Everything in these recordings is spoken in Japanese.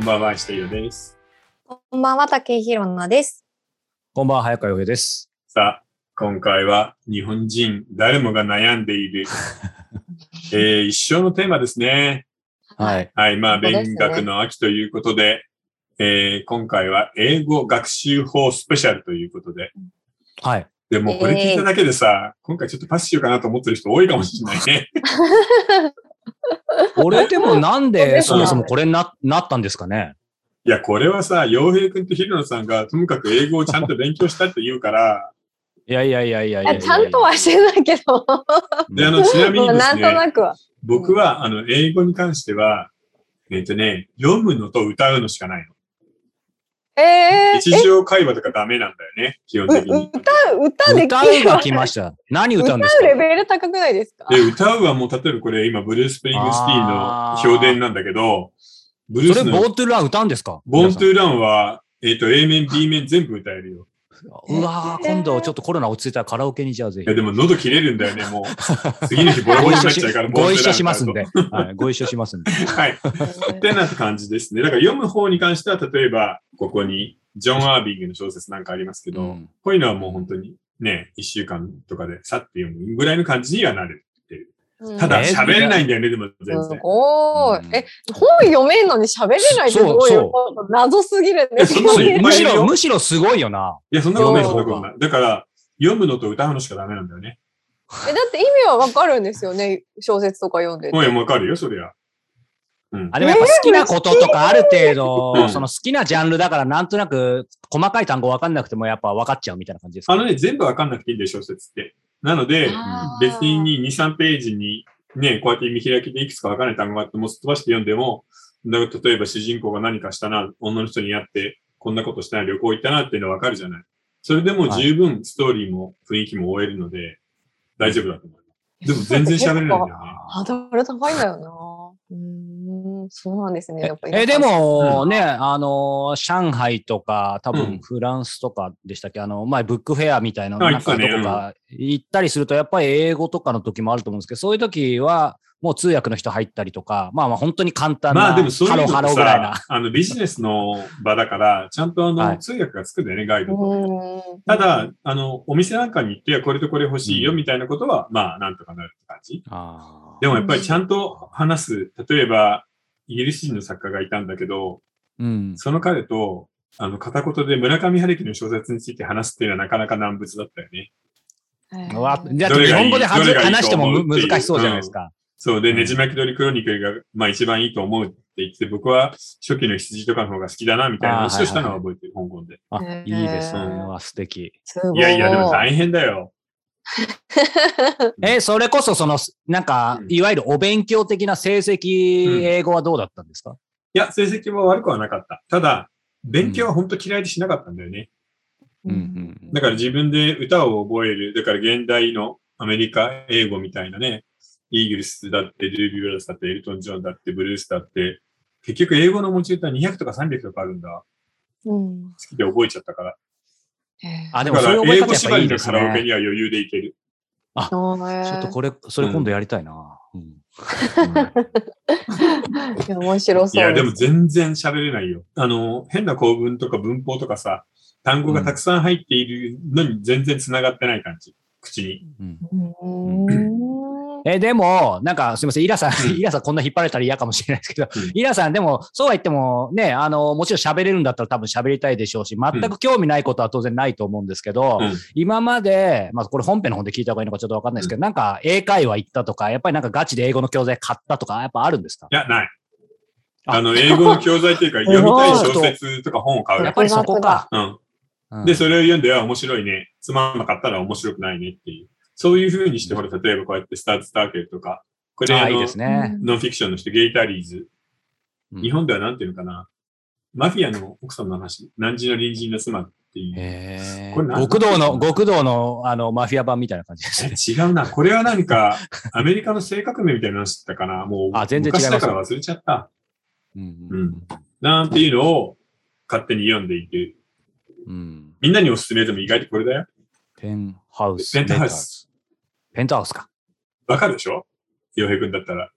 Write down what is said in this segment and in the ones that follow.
こんばんは、下井です。こんばんは、竹井ひろなです。こんばんは、早川洋平です。さあ、今回は日本人誰もが悩んでいる、えー一生のテーマですね。はい。はい、まあ、勉学の秋ということで、えー今回は英語学習法スペシャルということで、はい。でもこれ聞いただけでさ、今回ちょっとパスしようかなと思ってる人多いかもしれないね。俺でもなんでそもそもこれにななったんですかね？いや、これはさ、洋平くんとひろなさんがともかく英語をちゃんと勉強したって言うから、いやいやいやいやいやいやいや。ちゃんとはしてないけど、で、あの、ちなみにですなんとね、なくは。僕は、あの、英語に関しては、えっ、とね、読むのと歌うのしかないの。えー、日常会話とかダメなんだよね、基本的に。歌う、歌でき歌うが来ました。何歌うんですか？歌うレベル高くないですか？で、歌うはもう、例えばこれ今、ブルース・スプリングスティーンの評伝なんだけど、ブルーそれ、スの Born to Run 歌うんですか？ Born to Run は、えっ、と、A 面、B 面全部歌えるよ。うわー今度ちょっとコロナ落ち着いたらカラオケにじゃあぜひいや、。でも喉切れるんだよね、もう。次の日ボロボロになっちゃうから、ご一緒しますんボーンで。はい。ご一緒しますんで。はい。ってな感じですね。だから読む方に関しては、例えば、ここに、ジョン・アービングの小説なんかありますけど、うんこういうのはもう本当にね、一週間とかでさって読むぐらいの感じにはなる。うんただえ喋れないんだよね、でも全す然。うんごい。え、本読めんのに喋れないってどういうこと？謎すぎるんですいやそんなのいっぱいいるよむしろ、むしろすごいよな。いや、そんなことない、んなことない。だから、読むのと歌うのしかダメなんだよね。え、だって意味はわかるんですよね。小説とか読んでて。もうわかるよ、そりゃ。うん。あ、でもやっぱ好きなこととかある程度、うんその好きなジャンルだからなんとなく細かい単語わかんなくてもやっぱ分かっちゃうみたいな感じですか？あのね、全部わかんなくていいんだよ、小説って。なので、別に2、3ページにね、こうやって見開きでいくつかわからない単語があってもすっ飛ばして読んでも、例えば主人公が何かしたな、女の人に会って、こんなことしたな、旅行行ったなっていうのはわかるじゃない。それでもう十分ストーリーも雰囲気も終えるので、大丈夫だと思います。でも全然喋れないんだよね。ハードル高いんだよな。そうなんですね。やっぱりえ、で、もね、あの、上海とか、多うん分フランスとかでしたっけ、あの、前ブックフェアみたいな、あなんかどこ行ったねか行ったりすると、やっぱり英語とかの時もあると思うんですけど、そういう時は、もう通訳の人入ったりとか、まあまあ本当に簡単な、まあでもそういうのハロぐらいな。さ、あのビジネスの場だから、ちゃんとあの、はい通訳がつくんだよね、ガイドうと。ただ、、あの、お店なんかに行って、これとこれ欲しいようんみたいなことは、まあ、なんとかなるって感じ。でもやっぱりちゃんと話す。例えば、イギリス人の作家がいたんだけど、うん。その彼と、あの、片言で村上春樹の小説について話すっていうのはなかなか難物だったよね。うわじゃあ日本語で話しても難しそうじゃないですか。そうで、うんねじ巻き鳥クロニクルが、まあ一番いいと思うって言って、僕は初期の羊とかの方が好きだな、みたいな話をしたのは覚えてる、香港で。あ、いいですね。うんわ素敵。いやいや、でも大変だよ。え、それこそその、なんかう、んいわゆるお勉強的な成績、うん英語はどうだったんですか？いや、成績も悪くはなかった。ただ、勉強は本当嫌いでしなかったんだよね。うんだから自分で歌を覚える。だから現代のアメリカ英語みたいなね、イーグルスだって、ルービー・ウェルスだって、エルトン・ジョンだって、ブルースだって、結局英語の持ち歌200とか300とかあるんだ。うん好きで覚えちゃったから。あ、でもそういう覚え英語方やっぱいいですね。ラオケには余裕でいける。あーちょっとこれ、それ今度やりたいな。うんいや 面白そういや、でもす全然喋れないよ。あの、変な構文とか文法とかさ、単語がたくさん入っているのに全然繋がってない感じ。口に。え、でも、なんか、すみません、イラさん、うん。イラさんこんな引っ張られたら嫌かもしれないですけど、うん。イラさん、でも、そうは言っても、ね、あの、もちろん喋れるんだったら多分喋りたいでしょうし、全く興味ないことは当然ないと思うんですけど、うん。今まで、まあ、これ本編の方で聞いた方がいいのかちょっとわかんないですけど、なんか、英会話行ったとか、やっぱりなんかガチで英語の教材買ったとか、やっぱあるんですか？いや、ない。あ。あの、英語の教材っていうか、読みたい小説とか本を買う。やっ。ぱりそこか。うん。うんで、それを読んで、あ、面白いね。つまんなかったら面白くないねっていう。そういう風にして、ほら、例えばこうやってスターズ・スターケルとか、これあのあいいですね。ノンフィクションの人、ゲイタリーズ。うん日本ではなんていうのかな。マフィアの奥さんの話。何時の隣人の妻っていう。へこれ何？極道の、極道の、あの、マフィア版みたいな感じですね。え違うな。これは何か、アメリカの性革命みたいな話だったかな。もう、あ全然違昔だから忘れちゃった。うんうん。なんていうのを勝手に読んでいく。うん。みんなにおすすめでも意外とこれだよ。ペンハウス。ペントハウス。ペントハウスか。わかるでしょ？洋平くんだったら。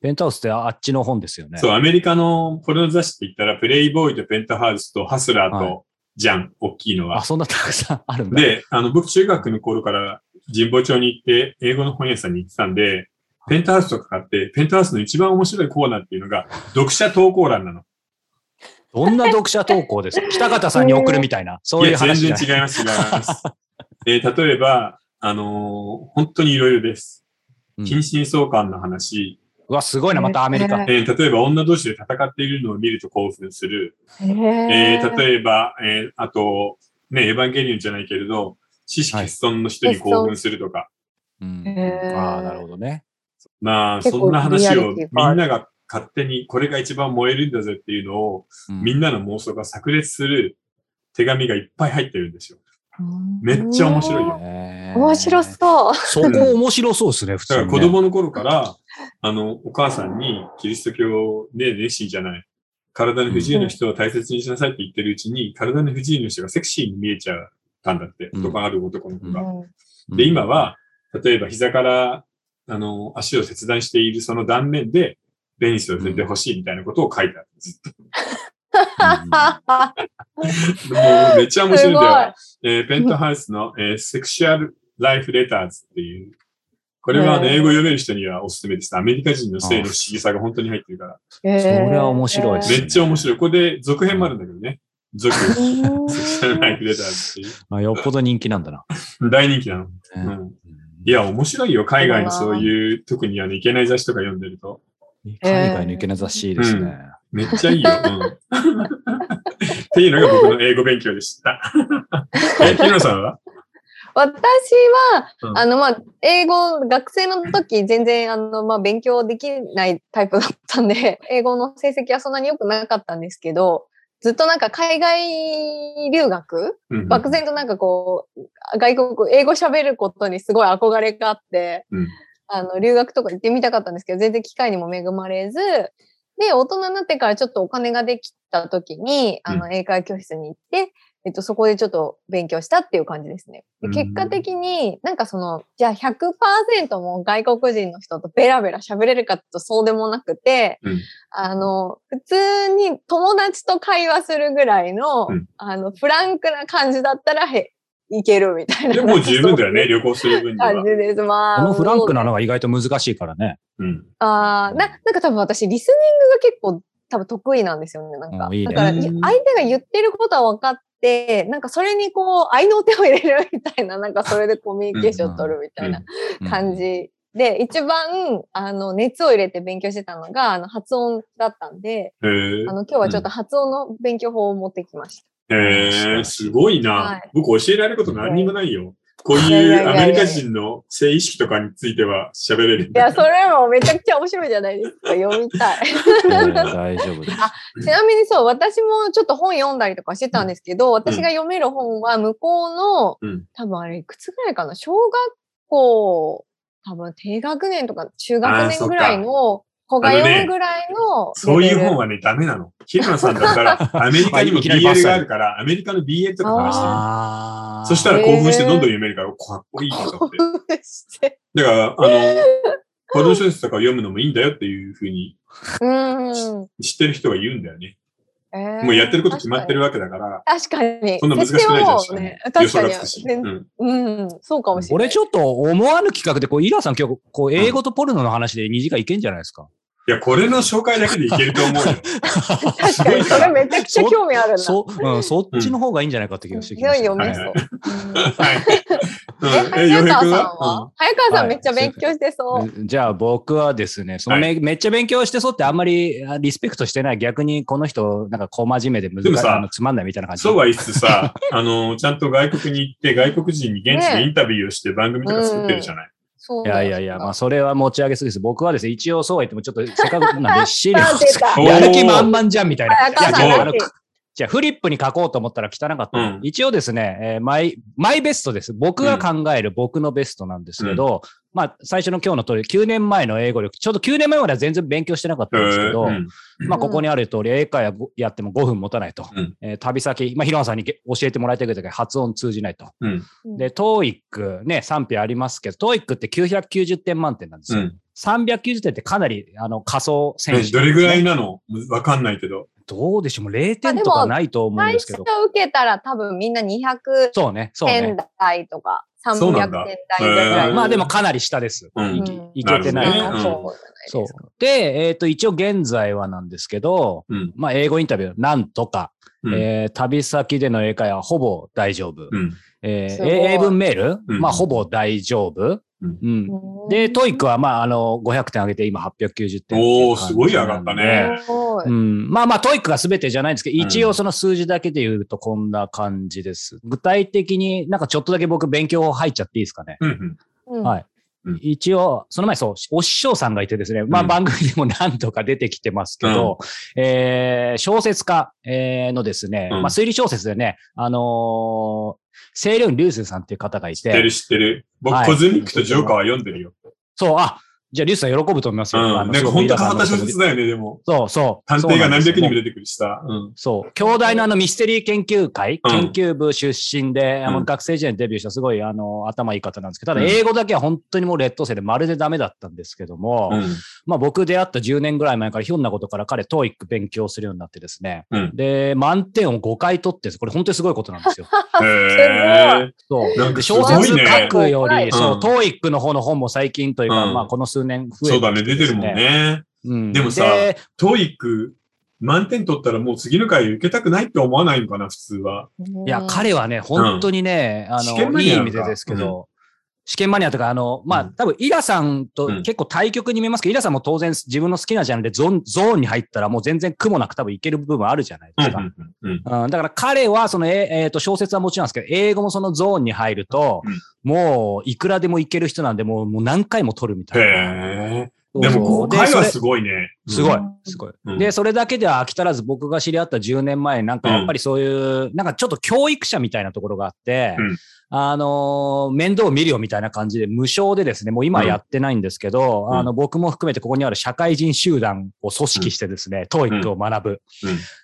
ペンタウスってあっちの本ですよね。そう、アメリカのポルノ雑誌って言ったら、プレイボーイとペンタハウスとハスラーはいと、じゃん、大きいのはあ、。そんなたくさんあるんだ。で、あの、僕中学の頃から神保町に行って、英語の本屋さんに行ってたんで、ペンタハウスとか買って、ペンタハウスの一番面白いコーナーっていうのが、読者投稿欄なの。どんな読者投稿ですか？北方さんに送るみたいな、そういういや、全話じゃない。然違います、違います。えー例えば、あのー本当にいろいろです。うん近親相関の話、うわ、すごいな、またアメリカ。へえー例えば女同士で戦っているのを見ると興奮する。へえーー例えば、えーあと、ね、エヴァンゲリオンじゃないけれど、知識欠損の人に興奮するとか。うんへーああ、なるほどね。まあ、そんな話をみんなが勝手にこれが一番燃えるんだぜっていうのを、うんみんなの妄想が炸裂する手紙がいっぱい入ってるんですよ。うんめっちゃ面白いよ。面白そう。そこ面白そうですね、普だから通に、ね。子供の頃から、あの、お母さんにキリスト教で熱心じゃない。体の不自由な人を大切にしなさいって言ってるうちに、体の不自由な人がセクシーに見えちゃったんだって。うん男ある男の子が。うんうんで、今は、例えば膝から、あの、足を切断しているその断面で、ペニスを触れてほしいみたいなことを書いてある。ずっと。もうめっちゃ面白いんだよ。えーペントハウスの、えーセクシュアルライフレターズっていう。これは、ね、英語読める人にはおすすめです。アメリカ人の性の不思議さが本当に入ってるから。それは面白いですねめっちゃ面白い。これで続編もあるんだけどね。続。セクうんシュアルライフレターズっていあよっぽど人気なんだな。う。大人気なの。ううんん。いや、面白いよ。海外のそういう、特にあの、いけない雑誌とか読んでると。海外のいけない雑誌ですね。めっちゃいいよ。うん。っていうのが僕の英語勉強でした。え、さんは？私は、うんあの、まあ、英語、学生の時、全然、あの、まあ、勉強できないタイプだったんで、英語の成績はそんなに良くなかったんですけど、ずっとなんか海外留学うん漠然となんかこう、外国、英語喋ることにすごい憧れがあって、うんあの、留学とか行ってみたかったんですけど、全然機会にも恵まれず、で、大人になってからちょっとお金ができた時に、あの、英会教室に行って、えっと、そこでちょっと勉強したっていう感じですね。でうん。結果的に、なんかその、じゃあ100%も外国人の人とベラベラ喋れるかとそうでもなくて、うん。あの、普通に友達と会話するぐらいの、うん。あの、フランクな感じだったら、へ、いけるみたいな。でも十分だよね、旅行する分には感。じです。まあ。このフランクなのが意外と難しいからね。うん。ああ、な、なんか多分私、リスニングが結構多分得意なんですよね。なんか。うんいいねだから、い相手が言ってることは分かって、なんかそれにこう、愛の手を入れるみたいな、なんかそれでコミュニケーションを取るみたいなうん感。じで、一番、あの、熱を入れて勉強してたのが、あの、発音だったんで、あの、今日はちょっと発音の勉強法を持ってきました。へえすごいな、はい僕教えられること何にもないよ。こういうアメリカ人の性意識とかについては喋れるんいや。それもめちゃくちゃ面白いじゃないですか。読みたい。えー大丈夫です。ちなみにそう、私もちょっと本読んだりとかしてたんですけど、私が読める本は向こうの、うん多分あれいくつぐらいかな、小学校、多分低学年とか中学年ぐらいの子が読むぐらいのそういう本ははね、ダメなの。平野さんだったら、アメリカにも BL があるから、アメリカの BL とか話してみあーそしたら興奮してどんどん読めるから、かっこいいと思って。だから、あの、子供小説とかを読むのもいいんだよっていうふうに。知ってる人が言うんだよね。えーもうやってること決まってるわけだから、確かに。そんな難しくないじゃん設定はもうね。予確かにうんうん、そうかもしれない。これちょっと思わぬ企画で、こう、イラさん今日、こう、英語とポルノの話で2時間いけんじゃないですか？いや、これの紹介だけでいけると思うよ。確かに、それめちゃくちゃ興味あるな。そ、うん、そっちの方がいいんじゃないかって気がしてきました。読めそう。はい。え、早川さん洋は？早川さんめっちゃ勉強してそう。じゃあ僕はですね、そのめ,、めっちゃ勉強してそうってあんまりあリスペクトしてない、逆にこの人、なんか小真面目で難しいつまんないみたいな感じ。そうは言いつつさ、あの、ちゃんと外国に行って、外国人に現地でインタビューをして番組とか作ってるじゃない。いやいやいや、まあそれは持ち上げすぎです。僕はですね、一応そうは言ってもちょっとせっかくなんで資料 やる気満々じゃんみたいな。いやじゃあフリップに書こうと思ったら汚かった。うん一応ですね、えーマイ、マイベストです。僕が考える僕のベストなんですけど、まあ最初の今日の通り、9年前の英語力、ちょうど9年前までは全然勉強してなかったんですけど、うんまあ、ここにある通り、英会話やっても5分持たないと。うんえー旅先、まあ、ヒロンさんに教えてもらいたいけど、発音通じないと。うん。うんで、TOEIC ね、賛否ありますけど、TOEIC って990点満点なんですよ。うん。390点ってかなり、あの、仮想選手、どれぐらいなの？わかんないけど。どうでしょうもう0点とかないと思うん最初ですけど。受けたら多分みんな200そうね、そう点ね。台とか、そうな300点台ぐらい。まあでもかなり下です。うんいうんいけてないな。そうでえっ、と、一応現在はなんですけど、うん。まあ、英語インタビュー、なんとか、うん。えー旅先での英会話はほぼ大丈夫。うん。えー英文メール、うんまあ、ほぼ大丈夫？うんうん。で、 TOEIC は、まあ、あの、500点上げて、今890点。おーすごい上がったね。うん、まあまあ、 TOEIC が全てじゃないんですけど、うん一応その数字だけで言うとこんな感じです。具体的になんかちょっとだけ僕勉強入っちゃっていいですかね？うんうん。うんはいうん一応、その前そう、お師匠さんがいてですね、まあうん。番組でも何度か出てきてますけど、えー小説家、えーのですね、うん。まあ推理小説でね、あのー、清涼院流水さんっていう方がいて、知ってる知ってる。僕、はい。コズミックとジョーカーは読んでるよ。そう、あ、じゃあリュウスさん喜ぶと思いますうよ。あん。のなんか本当変わった小説だよね、でも。そうそう。探偵が何百人もで出てくるしさ。うん。そう。兄弟のあのミステリー研究会、うん研究部出身で、あのうん学生時代にデビューしたすごいあの頭いい方なんですけど、ただうん英語だけは本当にもう劣等生でまるでダメだったんですけども、うん。まあ僕出会った10年ぐらい前からひょんなことから彼、トーイック勉強するようになってですね、うんで、満点を5回取ってこれ本当にすごいことなんですよ。へー。そう。なんかです小説書くより、うんそう、トーイックの方の本も最近というか、うんまあこの数年増えてそうだね、出てるもん。ね。うん、でもさでトーイック、満点取ったらもう次の回受けたくないって思わないのかな、普通は。いや、彼はね、本当にね、あ試験の、いい意味でですけど、試験マニアとか、あの、まあ、うん多分、イラさんとうん結構対局に見えますけど、イラさんも当然自分の好きなジャンルでゾーンゾーンに入ったらもう全然苦もなく多分いける部分あるじゃないですか。うんうんうん。うん、だから彼は、その、ええーと、小説はもちろんですけど、英語もそのゾーンに入ると、うんもう、いくらでもいける人なんで、もう、もう何回も取るみたいな。でも5回はすごいね。すごいうん、すごい。うん。で、それだけでは飽き足らず、僕が知り合った10年前、なんかやっぱりそういう、なんかちょっと教育者みたいなところがあって、うん。あのー面倒を見るよみたいな感じで、無償でですね、もう今はやってないんですけど、うん。あの、僕も含めてここにある社会人集団を組織してですね、トーイックを学ぶ。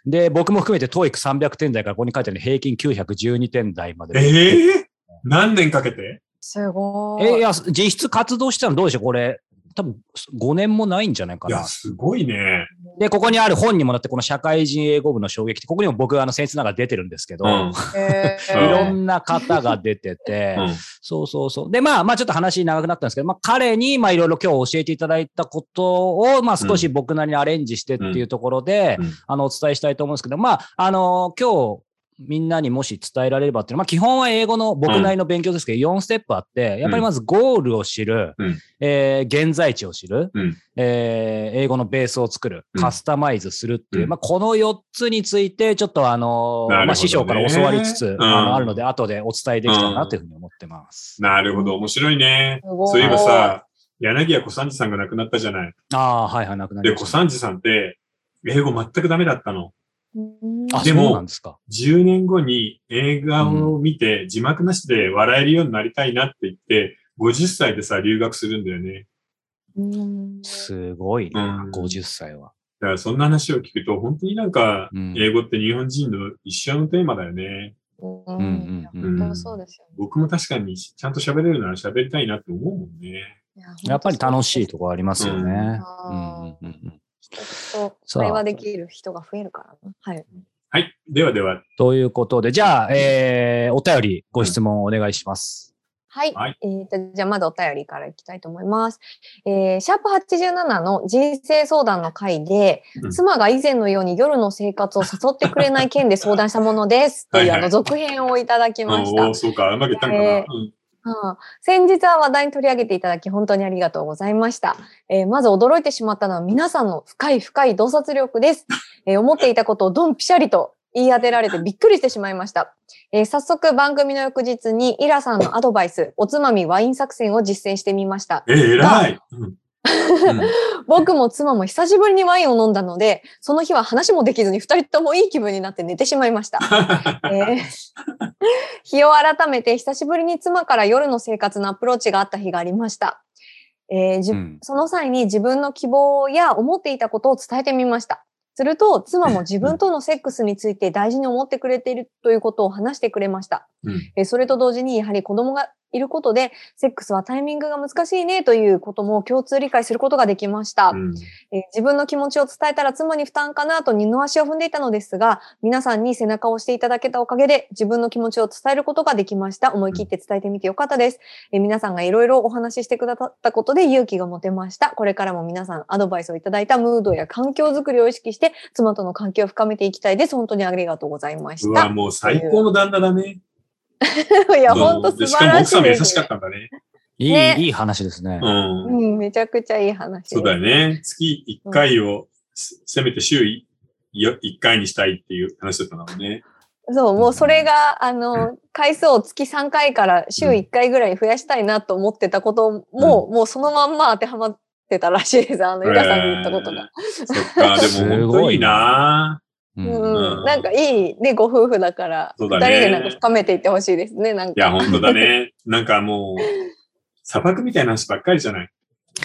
で、僕も含めてトーイック300点台からここに書いてある平均912点台まで。ええ何年かけて？すごい。えいや、実質活動したのどうでしょうこれ、多分5年もないんじゃないかないや、。すごいね。で、ここにある本にもなって、この社会人英語部の衝撃って、ここにも僕、あの、先生ながら出てるんですけど、うん。へ いーろんな方が出てて、うんそうそうそう。で、まあ、まあ、ちょっと話長くなったんですけど、まあ、彼に、まあ、いろいろ今日教えていただいたことを、まあ、少し僕なりにアレンジしてっていうところで、うんあの、お伝えしたいと思うんですけど、まあ、あの、今日、みんなにもし伝えられればっていうの。は、まあ、基本は英語の僕なりの勉強ですけど、4ステップあって、やっぱりまずゴールを知る、うん。えー現在地を知る、うん。えー英語のベースを作る、うん。カスタマイズするっていう、うん。まあ、この4つについて、ちょっとあの、ね。まあ、師匠から教わりつつ、うん。あのあるので、後でお伝えできたらなというふうに思ってます。なるほど、面白いね。そういえばさ、柳家小三治さんが亡くなったじゃない。ああ、はいはい、なくなりで、ました。小三治さんって、英語全くダメだったの。でもそうなんですか。10年後に映画を見て字幕なしで笑えるようになりたいなって言って、50歳でさ、留学するんだよね。うんすごいな、うん50歳は。だからそんな話を聞くと、本当になんかうん、英語って日本人の一生のテーマだよね。うんうんそうですよね僕も確かにちゃんと喋れるなら喋りたいなって思うもんね。いや。やっぱり楽しいとこありますよね。うんうんうんあうんと会話できる人が増えるからな。はい。はい。ではでは、ということで、じゃあ、えー、お便り、ご質問お願いします。はい。はいえーと、じゃあまずお便りからいきたいと思います。えー、シャープ87の人生相談の回で、うん妻が以前のように夜の生活を誘ってくれない件で相談したものです。というはいはいあの続編をいただきました。そうか、うまくいったのかな。えーうんはあ先日は話題に取り上げていただき本当にありがとうございました。えーまず驚いてしまったのは皆さんの深い深い洞察力です。えー思っていたことをドンピシャリと言い当てられてびっくりしてしまいました。えー早速番組の翌日にイラさんのアドバイス、おつまみワイン作戦を実践してみました。えー、偉い。うんうん 僕も妻も久しぶりにワインを飲んだので、その日は話もできずに二人ともいい気分になって寝てしまいました。えー日を改めて久しぶりに妻から夜の生活のアプローチがあった日がありました。えーじうんその際に自分の希望や思っていたことを伝えてみました。すると、妻も自分とのセックスについて大事に思ってくれているということを話してくれました。うんえーそれと同時に、やはり子供がいることで、セックスはタイミングが難しいねということも共通理解することができました。うんえー自分の気持ちを伝えたら妻に負担かなと二の足を踏んでいたのですが、皆さんに背中を押していただけたおかげで自分の気持ちを伝えることができました。思い切って伝えてみてよかったです。えー皆さんがいろいろお話ししてくださったことで勇気が持てました。これからも皆さんアドバイスをいただいたムードや環境づくりを意識して妻との関係を深めていきたいです。本当にありがとうございましうわ、た。もう最高の旦那だね。いや、うん本当素晴らしいです奥さんも優しかったんだね。いい、ねいい話ですね。うん。うん、めちゃくちゃいい話。そうだよね。月1回を、せせめて週1回にしたいっていう話だったんだもんね。そう、もうそれが、あの、回数を月3回から週1回ぐらい増やしたいなと思ってたことも、もうそのまんま当てはまってたらしいです。あの、ゆかさんに言ったことが。そっか、でも本当いいなううんん、なんかいいね、ご夫婦だから、二、そうだね人でなんか深めていってほしいですね、なんか。いや、本当だね。なんかもう、砂漠みたいな話ばっかりじゃない？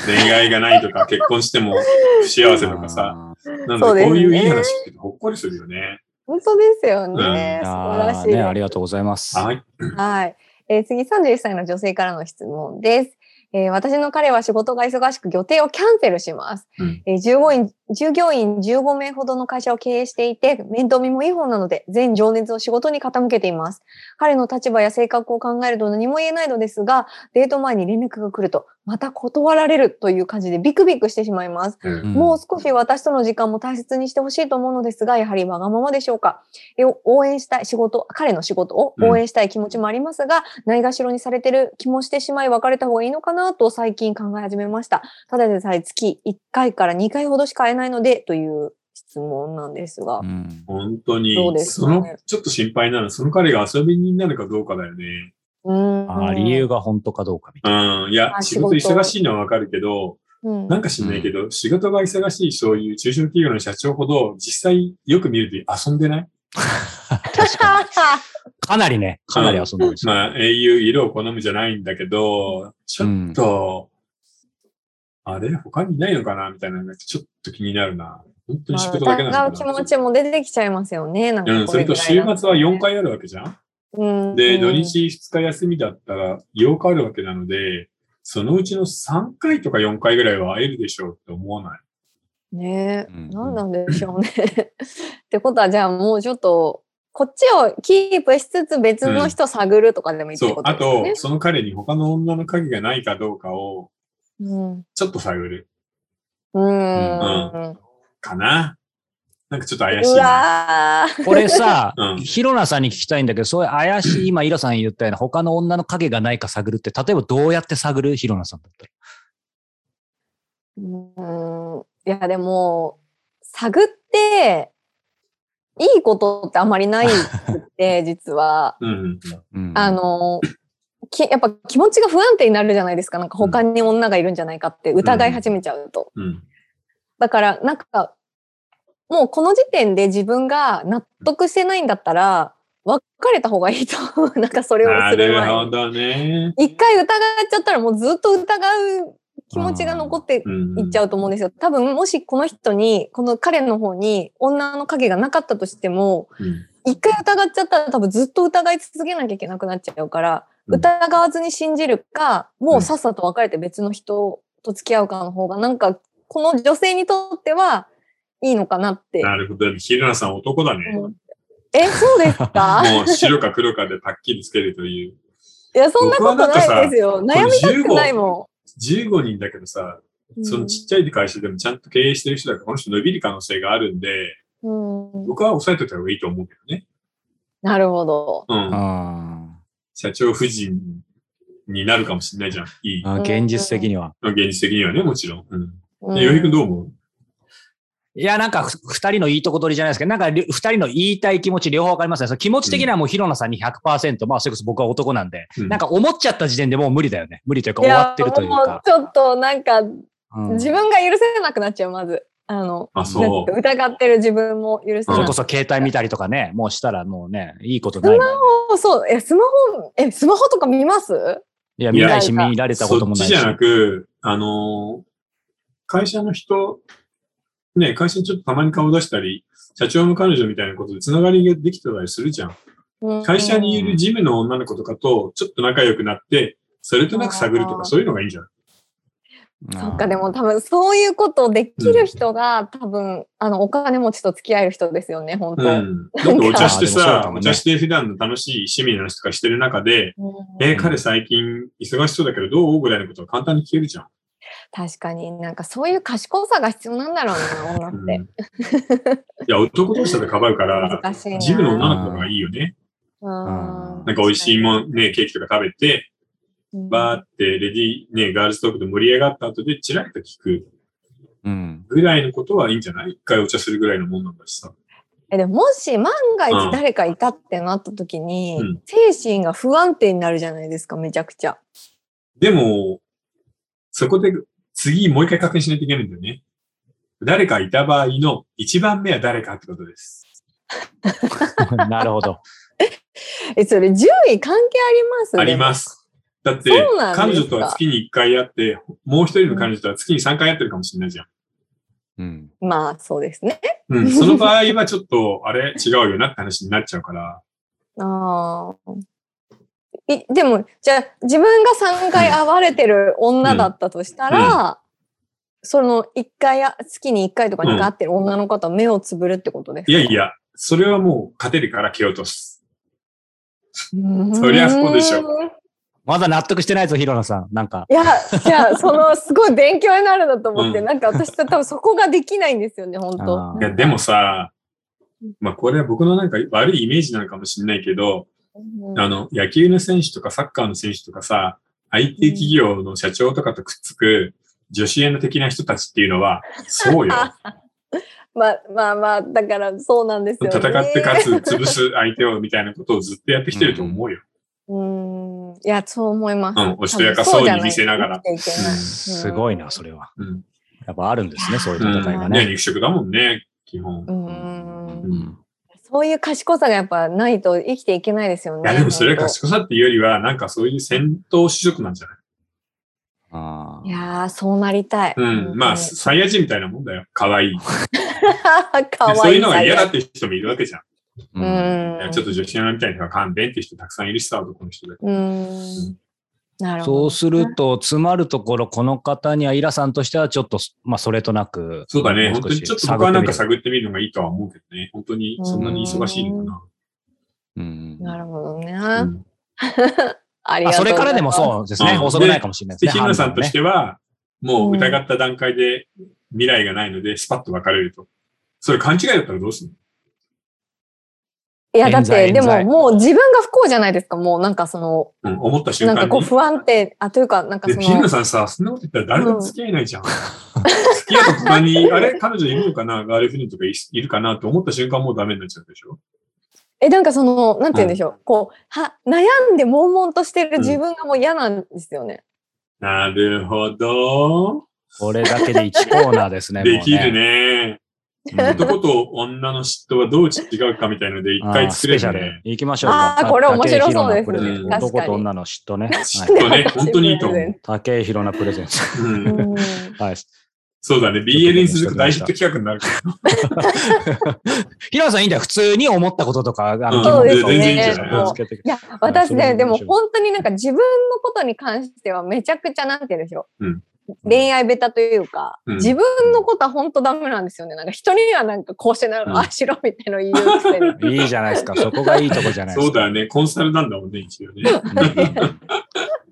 恋愛がないとか、結婚しても不幸せとかさ。なんでこういういい話聞くとほっこりするよね。本当ですよね。うん素晴らしいね、ありがとうございます。はい。はい。えー次、31歳の女性からの質問です。えー私の彼は仕事が忙しく予定をキャンセルします。うんえー従業員、従業員15名ほどの会社を経営していて、面倒見もいい方なので、全情熱を仕事に傾けています。彼の立場や性格を考えると何も言えないのですが、デート前に連絡が来ると、また断られるという感じでビクビクしてしまいます。うんうんもう少し私との時間も大切にしてほしいと思うのですが、やはりわがままでしょうか。え応援したい仕事、彼の仕事を応援したい気持ちもありますが、ないがしろにされてる気もしてしまい別れた方がいいのかなと最近考え始めました。ただでさえ月1回から2回ほどしか会えないのでという質問なんですが。うん本当に、そうですその、ちょっと心配なのは、その彼が遊び人になるかどうかだよね。うん。あ理由が本当かどうかみたいな。うん。いや、仕事忙しいのはわかるけど、うんなんか知んないけど、仕事が忙しいそういう中小企業の社長ほど、実際よく見ると遊んでない確かに。かなりね、かなり遊んでるん。まあ、英雄色を好むじゃないんだけど、ちょっと、あれ他にいないのかなみたいなのがちょっと気になるな。本当に仕事だけなのかな疑う気持ちも出てきちゃいますよね。なんうん、それと週末は4回あるわけじゃんうんで、土日2日休みだったら8日あるわけなので、そのうちの3回とか4回ぐらいは会えるでしょうって思わない？ねえ、うん何なんでしょうね。ってことは、じゃあもうちょっと、こっちをキープしつつ別の人探るとかでもいいってそうこ。とあですよねと、。その彼に他の女の影がないかどうかをうん。ちょっと探るうーん。かな。なんかちょっと怪しうい。これさうん、ヒロナさんに聞きたいんだけど、そういう怪しい、今、イラさん言ったような他の女の影がないか探るって、例えばどうやって探る？ヒロナさんだったら。うーん。いや、でも、探って、いいことってあまりないくって、実は。うんうんうんあの、きやっぱ気持ちが不安定になるじゃないですか。なんか他に女がいるんじゃないかって疑い始めちゃうと。うん。だから、なんか、もうこの時点で自分が納得してないんだったら、別れた方がいいと。なんかそれをなする前に。るほどね。一回疑っちゃったらもうずっと疑う気持ちが残ってうんいっちゃうと思うんですよ。多分もしこの人に、この彼の方に女の影がなかったとしても、うん一回疑っちゃったら多分ずっと疑い続けなきゃいけなくなっちゃうから、うん疑わずに信じるか、もうさっさと別れて別の人と付き合うかの方が、なんか、この女性にとってはいいのかなってなるほど。ひるなさん男だね。え、そうですか？もう白か黒かでパッキリつけるという。いや、そんなことないですよ。悩みたくないも15人だけどさ、ん。そのちっちゃい会社でもちゃんと経営してる人だから、この人伸びる可能性があるんで、うんうん僕は抑えておいた方がいいと思うけどね。なるほど。うん。あ社長夫人になるかもしれないじゃん。いい。ーあー現実的には。現実的にはね、もちろん。うん。うんで、よひくんどう思う？いや、なんか、ふ二人のいいとこ取りじゃないですけど、なんか、り二人の言いたい気持ち両方わかりますね。その気持ち的にはもう、ヒロナさんに100%、まあ、それこそ僕は男なんで、うんなんか思っちゃった時点でもう無理だよね。無理というか、終わってるというもうか。ちょっとなんか、うん自分が許せなくなっちゃう、まず。あの、あ、そう。疑ってる自分も許せそない。れこそ携帯見たりとかね、もうしたらもうね、いいことないもん。そうそう、え、スマホ、え、スマホとか見ます？いや、見ないし、見られたこともないし。そっちじゃなく、あのー会社の人、ね、会社にちょっとたまに顔出したり、社長の彼女みたいなことでつながりができてたりするじゃん。会社にいるジムの女の子とかとちょっと仲良くなって、それとなく探るとか、そういうのがいいんじゃない？そっか、でも多分そういうことをできる人が、多分、あの、お金持ちと付き合える人ですよね、本当。うん。だってお茶してさお茶して普段の楽しい趣味の話とかしてる中で、うんえー彼最近忙しそうだけどどう？ぐらいのことは簡単に聞けるじゃん。確かになんかそういう賢さが必要なんだろうな、女うんって。いや、男同士だとかばうから、難しいな。ジムの女の子がいいよね。うんなんか美味しいもんね、ケーキとか食べて、バーってレディー、ね、ガールズトークで盛り上がった後でチラリと聞くうん。ぐらいのことはいいんじゃない？一回お茶するぐらいのもんなんだしさ。えでももし万がうん一誰かいたってなった時に、うん精神が不安定になるじゃないですか、めちゃくちゃ。でも、そこで次もう一回確認しないといけないんだよね。誰かいた場合の一番目は誰かってことです。なるほど。え、それ順位関係あります？ありま。す。だって彼女とは月に1回会って、もう一人の彼女とは月に3回会ってるかもしれないじゃん。うん。まあ、そうですね。うん、その場合はちょっと、あれ？違うよなって話になっちゃうから。ああ。いでも、じゃあ、自分が3回会われてる女だったとしたら、その1回や、月に1回とか2回会ってる女の方は目をつぶるってことですか？いやいや、それはもう勝てるから蹴落とす。うーんそりゃそうでしょまだ納得してないぞ、ヒロナさん。なんか。いや、じゃあ、その、すごい勉強になるなと思って、うんなんか私多分そこができないんですよね、本当いや、でもさ、まあこれは僕のなんか悪いイメージなのかもしれないけど、うんあの、野球の選手とかサッカーの選手とかさ、IT 企業の社長とかとくっつく女子アナ的な人たちっていうのは、そうよ。まあまあまあ、だからそうなんですよね。戦って勝つ、潰す相手をみたいなことをずっとやってきてると思うよ。うーん。いや、そう思います。うんおしとやかそうに見せながら多分そうじゃないとすごいな、それは。うん。やっぱあるんですね、そういう戦いがね。肉食だもんね、基本。うーんうん。そういう賢さがやっぱないと生きていけないですよね。いや、でもそれは本賢さっていうよりは、なんかそういう戦闘種族なんじゃない？あ当いやー、そうなりたい。うん。まあ、本サイヤ人みたいなもんだよ。可愛い い。かわいい。そういうのが嫌だっていう人もいるわけじゃん。ーううんちょっと女子アナみたいな勘弁っていう人たくさんいるしさ、男の人で。うーん。なるほど。そうすると、詰まるところ、この方にはイラさんとしてはちょっと、まあ、それとなく。そうだね。本当にちょっと僕はなんか探ってみるのがいいとは思うけどね。本当にそんなに忙しいのかな。うんなるほどね。うんありがとうございます。あそれからでもそうですね。うん遅くないかもしれないですで、ね。日村さんとしては、もう疑った段階で未来がないので、スパッと別れると。それ勘違いだったらどうするいや、だって、でももう自分が不幸じゃないですか。もうなんかその、のうん、思った瞬間に。なんかこう不安定、あ、というか、なんかで、その日村、さんさ、そんなこと言ったら誰とも付き合えないじゃん。付き合った途端に、あれ彼女いるのかなガールフレンドとかいいるかなって思った瞬間もうダメになっちゃうでしょえ、なんかその、なんて言うんでしょう。こう、は、悩んで悶々としてる自分がもう嫌なんですよね。なるほど。これだけで1コーナーですね。できるね。男と女の嫉妬はどう違うかみたいので一回作れスペシャルるね。。行きましょうか。あーこれ面白そうですね男と女の嫉妬ね。嫉はい妬ね、本当にいいと思う。竹井宏のプレゼント。うんうんはい。そうだね。BL に続く大ヒット企画になるから。ヒロさんいいんだよ。普通に思ったこととか、あの、いいんじゃない？や、私ね、でも本当になんか自分のことに関してはめちゃくちゃなんて言うんでしょう。うん恋愛ベタというか、うん自分のことは本当ダメなんですよね。なんか人にはなんかこうしてなるうんあしろみたいなの言うくせに。いいじゃないですか。そこがいいとこじゃないですか。そうだよね。コンサルなんだもんね、一応ね。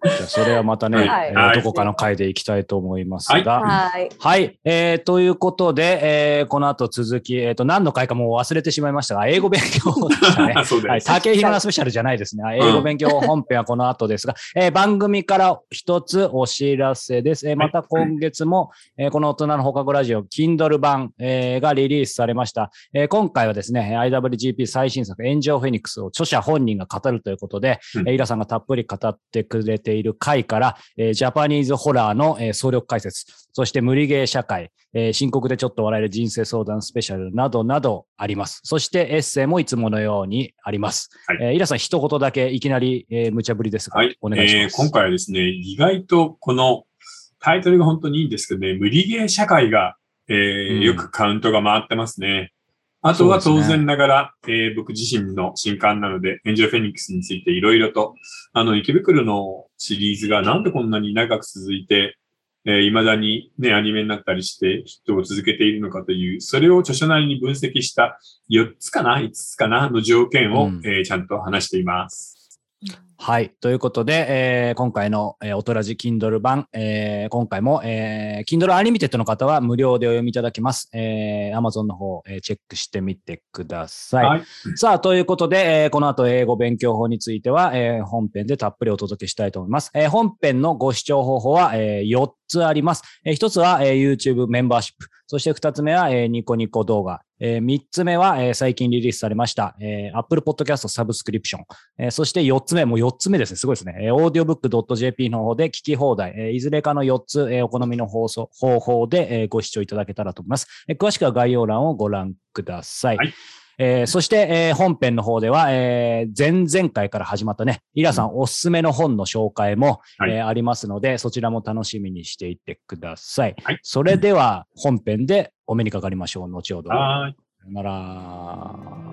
じゃあそれはまたね、はいえーどこかの回でいきたいと思いますが。はい。はい。えーということで、えーこの後続き、えっ、と、何の回かもう忘れてしまいましたが、英語勉強でしたね。はい。そうだよ。竹井宏のスペシャルじゃないですね。はい英語勉強本編はこの後ですが、えー番組から一つお知らせです。えーまた今月も、えーこの大人の放課後ラジオ、Kindle 版、えーがリリースされました。えー今回はですね、IWGP 最新作、炎上フェニックスを著者本人が語るということで、うんえーイラさんがたっぷり語ってくれている回から、えージャパニーズホラーの、えー総力解説、そして無理ゲー社会、えー深刻でちょっと笑える人生相談スペシャルなどなどあります。そしてエッセイもいつものようにあります。はいえーイラさん一言だけいきなり、えー無茶ぶりですが、はい。お願いします。えー今回はですね、意外とこのタイトルが本当にいいんですけどね、無理ゲー社会が、えーうんよくカウントが回ってますね。あとは当然ながら、えー僕自身の新刊なので、エンジェルフェニックスについていろいろと、あの、池袋のシリーズがなんでこんなに長く続いて、えー未だにね、アニメになったりしてヒットを続けているのかという、それを著書なりに分析した4つかな ?5 つかなの条件を、うんえーちゃんと話しています。はい。ということで、えー今回の、えー、おとらじ Kindle 版、えー今回も、えー Kindle Unlimited の方は無料でお読みいただけます。えー Amazon の方、えーチェックしてみてください。はい。さあ、ということで、えーこの後英語勉強法については、えー本編でたっぷりお届けしたいと思います。えー本編のご視聴方法は、え4つあります。え1つは、えー YouTube メンバーシップ。そして2つ目は、えーニコニコ動画。え3つ目は、えー最近リリースされました、えー Apple Podcast サブスクリプション。えーそして4つ目、もう4つ目ですね。すごいですね。えー audiobook.jp の方で聞き放題。えーいずれかの4つ、えーお好みの放送方法で、えーご視聴いただけたらと思います。えー詳しくは概要欄をご覧ください。はいえーそして、えー本編の方では、えー前々回から始まったね、イラさんおすすめの本の紹介も、はいえーありますので、そちらも楽しみにしていてください。はいそれでは本編でお目にかかりましょう。後ほど。さよなら。